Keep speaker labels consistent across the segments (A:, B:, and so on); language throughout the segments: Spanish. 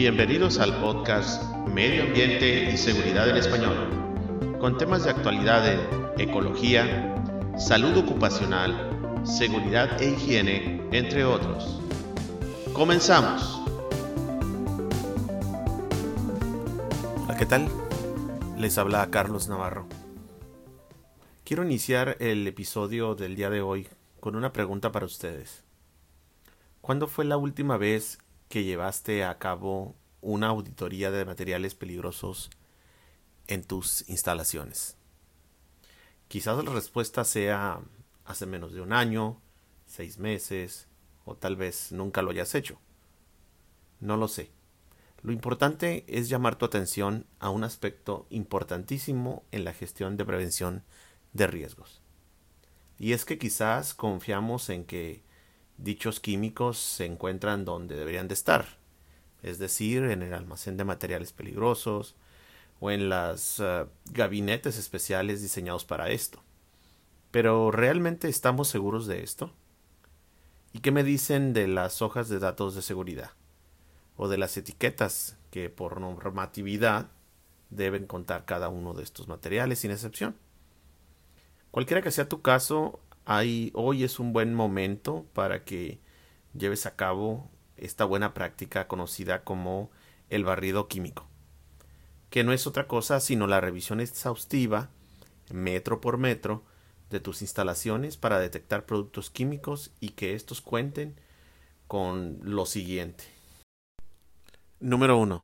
A: Bienvenidos al podcast Medio Ambiente y Seguridad en Español, con temas de actualidad en ecología, salud ocupacional, seguridad e higiene, entre otros. Comenzamos.
B: Hola, ¿qué tal? Les habla Carlos Navarro. Quiero iniciar el episodio del día de hoy con una pregunta para ustedes. ¿Cuándo fue la última vez que llevaste a cabo una auditoría de materiales peligrosos en tus instalaciones? Quizás la respuesta sea hace menos de un año, seis meses, o tal vez nunca lo hayas hecho. No lo sé. Lo importante es llamar tu atención a un aspecto importantísimo en la gestión de prevención de riesgos. Y es que quizás confiamos en que dichos químicos se encuentran donde deberían de estar, es decir, en el almacén de materiales peligrosos o en los eh, gabinetes especiales diseñados para esto. Pero ¿realmente estamos seguros de esto? ¿Y qué me dicen de las hojas de datos de seguridad? O de las etiquetas que por normatividad deben contar cada uno de estos materiales sin excepción. Cualquiera que sea tu caso, hoy es un buen momento para que lleves a cabo esta buena práctica conocida como el barrido químico, que no es otra cosa sino la revisión exhaustiva, metro por metro, de tus instalaciones para detectar productos químicos y que estos cuenten con lo siguiente. Número 1.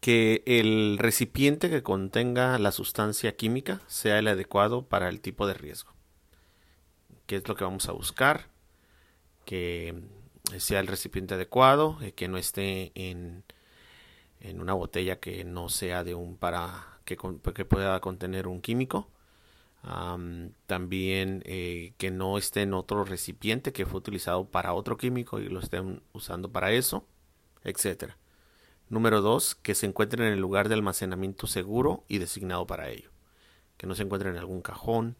B: Que el recipiente que contenga la sustancia química sea el adecuado para el tipo de riesgo qué es lo que vamos a buscar, que sea el recipiente adecuado, eh, que no esté en, en, una botella que no sea de un para que, que pueda contener un químico. también eh, que no esté en otro recipiente que fue utilizado para otro químico y lo estén usando para eso, etcétera. Número dos, que se encuentre en el lugar de almacenamiento seguro y designado para ello. Que no se encuentre en algún cajón,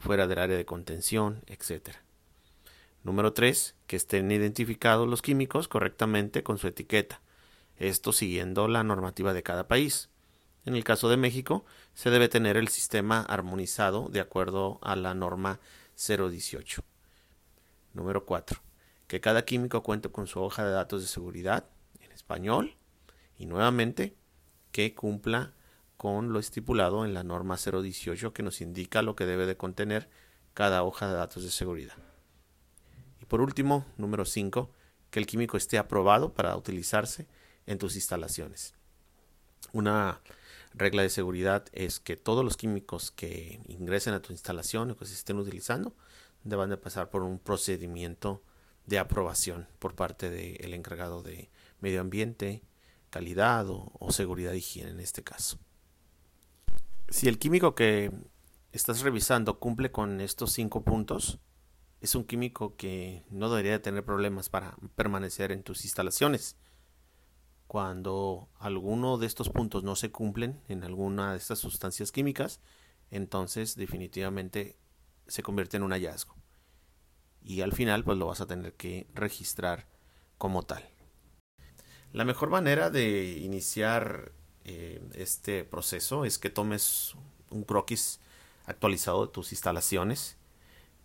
B: fuera del área de contención, etc. Número 3. Que estén identificados los químicos correctamente con su etiqueta, esto siguiendo la normativa de cada país. En el caso de México, se debe tener el sistema armonizado de acuerdo a la norma 018. Número 4. Que cada químico cuente con su hoja de datos de seguridad en español y nuevamente que cumpla con lo estipulado en la norma 018 que nos indica lo que debe de contener cada hoja de datos de seguridad. Y por último, número 5, que el químico esté aprobado para utilizarse en tus instalaciones. Una regla de seguridad es que todos los químicos que ingresen a tu instalación o que se estén utilizando deban de pasar por un procedimiento de aprobación por parte del encargado de medio ambiente, calidad o, seguridad y higiene en este caso. Si el químico que estás revisando cumple con estos cinco puntos, es un químico que no debería tener problemas para permanecer en tus instalaciones. Cuando alguno de estos puntos no se cumplen en alguna de estas sustancias químicas, entonces definitivamente se convierte en un hallazgo. Y al final pues lo vas a tener que registrar como tal. La mejor manera de iniciar eh, este proceso es que tomes un croquis actualizado de tus instalaciones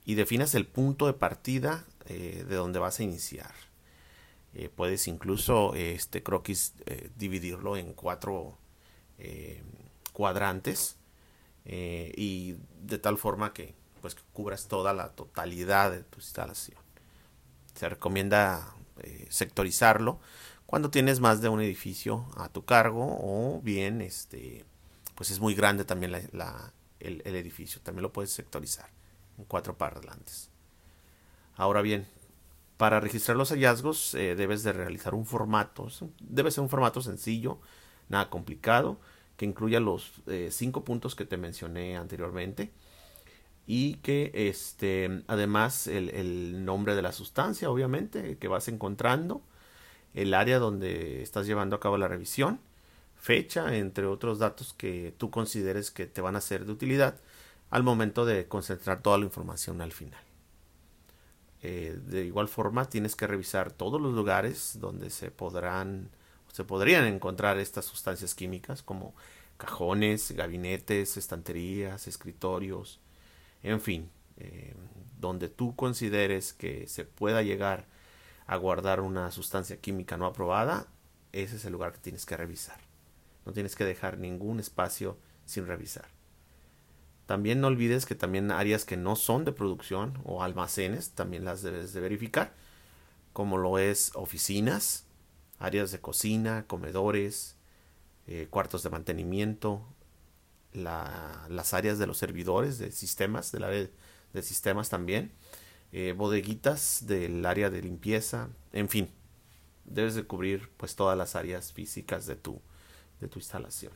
B: y definas el punto de partida eh, de donde vas a iniciar. Eh, puedes incluso este croquis dividirlo en cuatro cuadrantes y de tal forma que pues cubras toda la totalidad de tu instalación. Se recomienda sectorizarlo cuando tienes más de un edificio a tu cargo o bien este pues es muy grande también el, edificio también lo puedes sectorizar en cuatro parlantes. Ahora bien para registrar los hallazgos eh, debes de realizar un formato debe ser un formato sencillo nada complicado que incluya los eh, cinco puntos que te mencioné anteriormente y que este además el nombre de la sustancia obviamente que vas encontrando el área donde estás llevando a cabo la revisión, fecha, entre otros datos que tú consideres que te van a ser de utilidad al momento de concentrar toda la información al final. Eh, de igual forma, tienes que revisar todos los lugares donde se podrán se podrían encontrar estas sustancias químicas como cajones, gabinetes, estanterías, escritorios, en fin, eh, donde tú consideres que se pueda llegar a guardar una sustancia química no aprobada, ese es el lugar que tienes que revisar. No tienes que dejar ningún espacio sin revisar. También no olvides que también áreas que no son de producción o almacenes también las debes de verificar, como lo es oficinas, áreas de cocina, comedores, eh, cuartos de mantenimiento, las áreas de los servidores de sistemas, del área de sistemas también, eh, bodeguitas del área de limpieza, en fin, debes de cubrir pues todas las áreas físicas de tu, de tu instalación.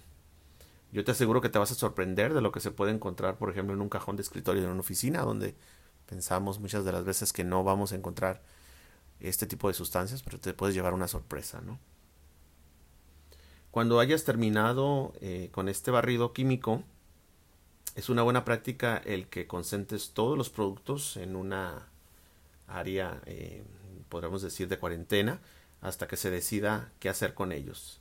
B: Yo te aseguro que te vas a sorprender de lo que se puede encontrar, por ejemplo, en un cajón de escritorio de una oficina, donde pensamos muchas de las veces que no vamos a encontrar este tipo de sustancias, pero te puedes llevar una sorpresa, ¿no? Cuando hayas terminado eh, con este barrido químico, es una buena práctica el que concentres todos los productos en una área, eh, podríamos decir, de cuarentena, hasta que se decida qué hacer con ellos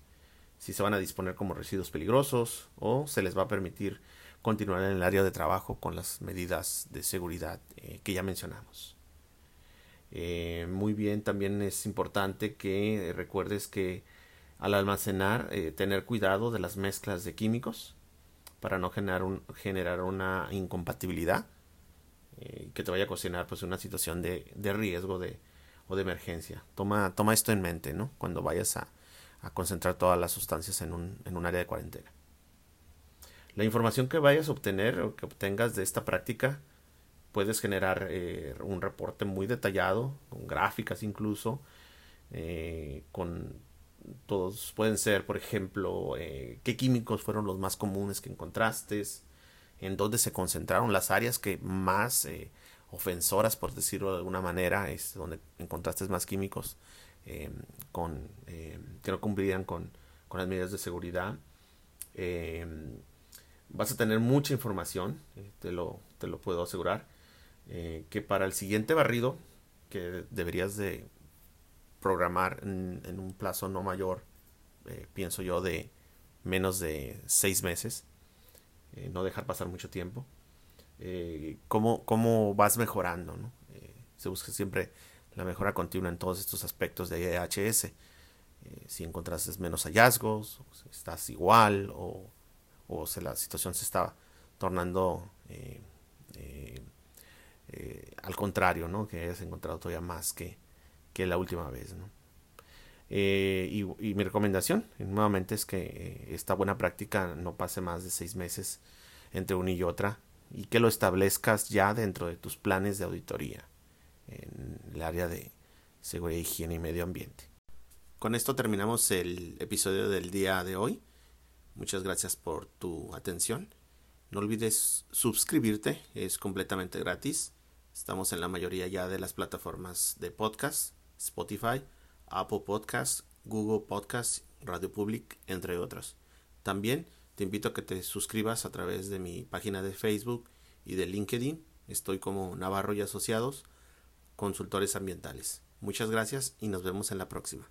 B: si se van a disponer como residuos peligrosos o se les va a permitir continuar en el área de trabajo con las medidas de seguridad eh, que ya mencionamos. Eh, muy bien, también es importante que recuerdes que al almacenar tener cuidado de las mezclas de químicos para no generar, un, generar una incompatibilidad que te vaya a cocinar pues una situación de, de riesgo de, o de emergencia. Toma, toma esto en mente, ¿no? Cuando vayas a, a concentrar todas las sustancias en un, en un área de cuarentena. La información que vayas a obtener o que obtengas de esta práctica puedes generar eh, un reporte muy detallado, con gráficas incluso, eh, con todos pueden ser, por ejemplo, eh, qué químicos fueron los más comunes que encontraste, en dónde se concentraron las áreas que más ofensoras, por decirlo de alguna manera, es donde encontraste más químicos Em, con, em, que no cumplirían con, con, las medidas de seguridad. Em, vas a tener mucha información, eh, te, lo, te lo puedo asegurar, eh, que para el siguiente barrido, que deberías de programar en, un plazo no mayor, eh, pienso yo, de menos de seis meses, no dejar pasar mucho tiempo, cómo, cómo vas mejorando, ¿no? se busca siempre la mejora continua en todos estos aspectos de EHS. Eh, si encontraste menos hallazgos, estás igual o, o si la situación se está tornando eh, eh, al contrario, ¿no? que hayas encontrado todavía más que, que la última vez. ¿no? y, y, mi recomendación nuevamente es que esta buena práctica no pase más de seis meses entre una y otra y que lo establezcas ya dentro de tus planes de auditoría en el área de seguridad, higiene y medio ambiente. Con esto terminamos el episodio del día de hoy. Muchas gracias por tu atención. No olvides suscribirte, es completamente gratis. Estamos en la mayoría ya de las plataformas de podcast, Spotify, Apple Podcast, Google Podcast, Radio Public, entre otros. También te invito a que te suscribas a través de mi página de Facebook y de LinkedIn. Estoy como Navarro y Asociados consultores ambientales. Muchas gracias y nos vemos en la próxima.